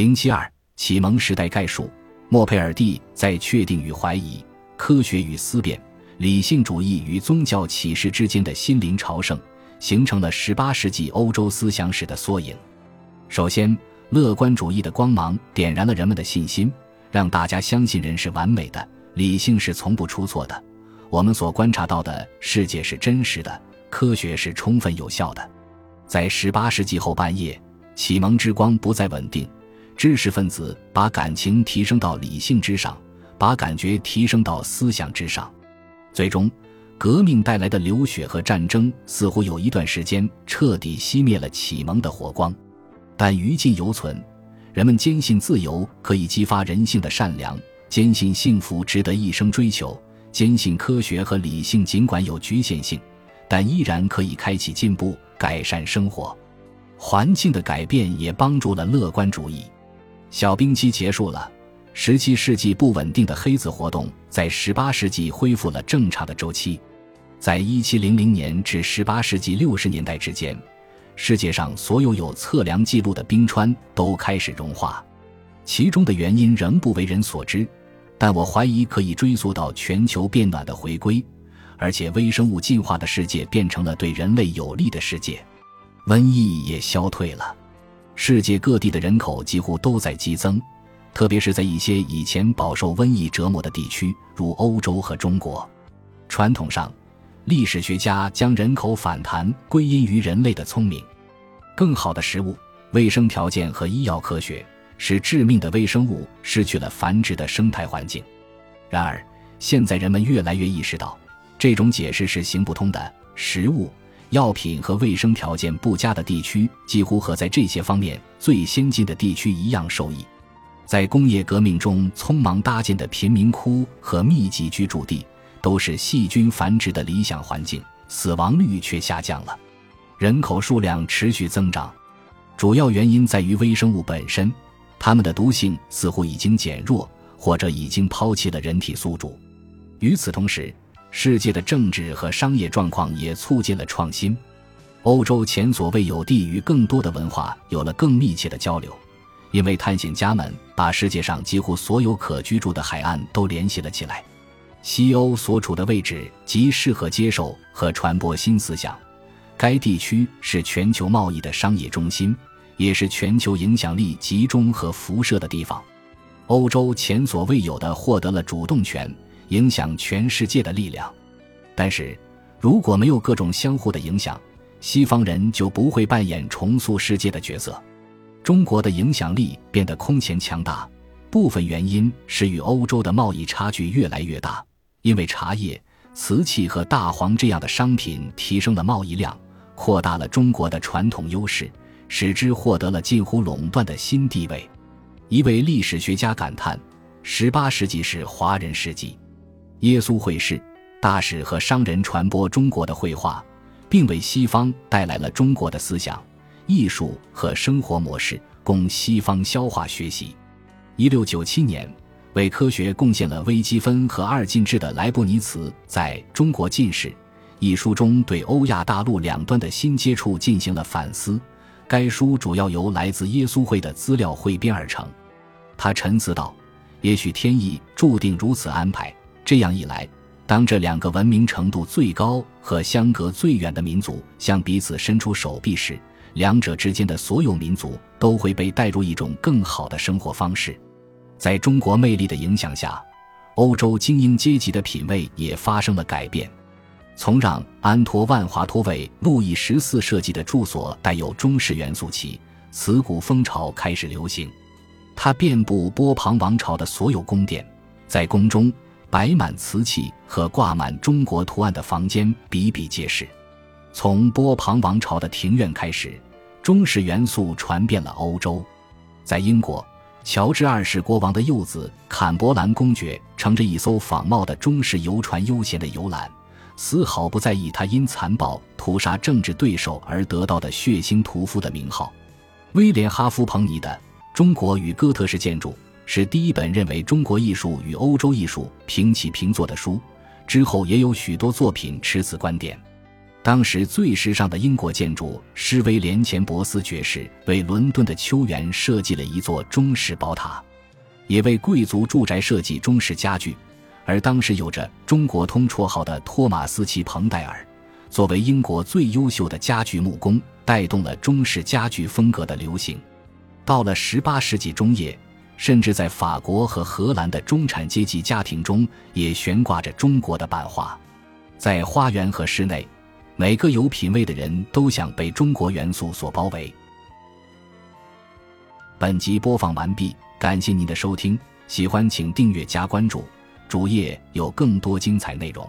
零七二启蒙时代概述。莫佩尔蒂在确定与怀疑、科学与思辨、理性主义与宗教启示之间的心灵朝圣，形成了十八世纪欧洲思想史的缩影。首先，乐观主义的光芒点燃了人们的信心，让大家相信人是完美的，理性是从不出错的，我们所观察到的世界是真实的，科学是充分有效的。在十八世纪后半叶，启蒙之光不再稳定。知识分子把感情提升到理性之上，把感觉提升到思想之上，最终，革命带来的流血和战争似乎有一段时间彻底熄灭了启蒙的火光，但余烬犹存。人们坚信自由可以激发人性的善良，坚信幸福值得一生追求，坚信科学和理性尽管有局限性，但依然可以开启进步，改善生活。环境的改变也帮助了乐观主义。小冰期结束了，十七世纪不稳定的黑子活动在十八世纪恢复了正常的周期。在一七零零年至十八世纪六十年代之间，世界上所有有测量记录的冰川都开始融化，其中的原因仍不为人所知，但我怀疑可以追溯到全球变暖的回归，而且微生物进化的世界变成了对人类有利的世界，瘟疫也消退了。世界各地的人口几乎都在激增，特别是在一些以前饱受瘟疫折磨的地区，如欧洲和中国。传统上，历史学家将人口反弹归因于人类的聪明、更好的食物、卫生条件和医药科学，使致命的微生物失去了繁殖的生态环境。然而，现在人们越来越意识到，这种解释是行不通的。食物。药品和卫生条件不佳的地区几乎和在这些方面最先进的地区一样受益。在工业革命中匆忙搭建的贫民窟和密集居住地，都是细菌繁殖的理想环境，死亡率却下降了。人口数量持续增长，主要原因在于微生物本身，它们的毒性似乎已经减弱，或者已经抛弃了人体宿主。与此同时，世界的政治和商业状况也促进了创新，欧洲前所未有地与更多的文化有了更密切的交流，因为探险家们把世界上几乎所有可居住的海岸都联系了起来。西欧所处的位置极适合接受和传播新思想，该地区是全球贸易的商业中心，也是全球影响力集中和辐射的地方。欧洲前所未有的获得了主动权。影响全世界的力量，但是，如果没有各种相互的影响，西方人就不会扮演重塑世界的角色。中国的影响力变得空前强大，部分原因是与欧洲的贸易差距越来越大，因为茶叶、瓷器和大黄这样的商品提升了贸易量，扩大了中国的传统优势，使之获得了近乎垄断的新地位。一位历史学家感叹：“十八世纪是华人世纪。”耶稣会士、大使和商人传播中国的绘画，并为西方带来了中国的思想、艺术和生活模式，供西方消化学习。一六九七年，为科学贡献了微积分和二进制的莱布尼茨在《中国进士》一书中，对欧亚大陆两端的新接触进行了反思。该书主要由来自耶稣会的资料汇编而成。他陈词道：“也许天意注定如此安排。”这样一来，当这两个文明程度最高和相隔最远的民族向彼此伸出手臂时，两者之间的所有民族都会被带入一种更好的生活方式。在中国魅力的影响下，欧洲精英阶级的品味也发生了改变。从让安托万华托为路易十四设计的住所带有中式元素起，瓷古风潮开始流行。它遍布波旁王朝的所有宫殿，在宫中。摆满瓷器和挂满中国图案的房间比比皆是。从波旁王朝的庭院开始，中式元素传遍了欧洲。在英国，乔治二世国王的幼子坎伯兰公爵乘着一艘仿冒的中式游船悠闲地游览，丝毫不在意他因残暴屠杀政治对手而得到的血腥屠夫的名号。威廉哈夫彭尼的《中国与哥特式建筑》。是第一本认为中国艺术与欧洲艺术平起平坐的书，之后也有许多作品持此观点。当时最时尚的英国建筑师威廉·钱伯斯爵士为伦敦的秋园设计了一座中式宝塔，也为贵族住宅设计中式家具。而当时有着“中国通”绰号的托马斯·齐彭戴尔，作为英国最优秀的家具木工，带动了中式家具风格的流行。到了18世纪中叶，甚至在法国和荷兰的中产阶级家庭中，也悬挂着中国的版画。在花园和室内。每个有品位的人都想被中国元素所包围。本集播放完毕，感谢您的收听，喜欢请订阅加关注，主页有更多精彩内容。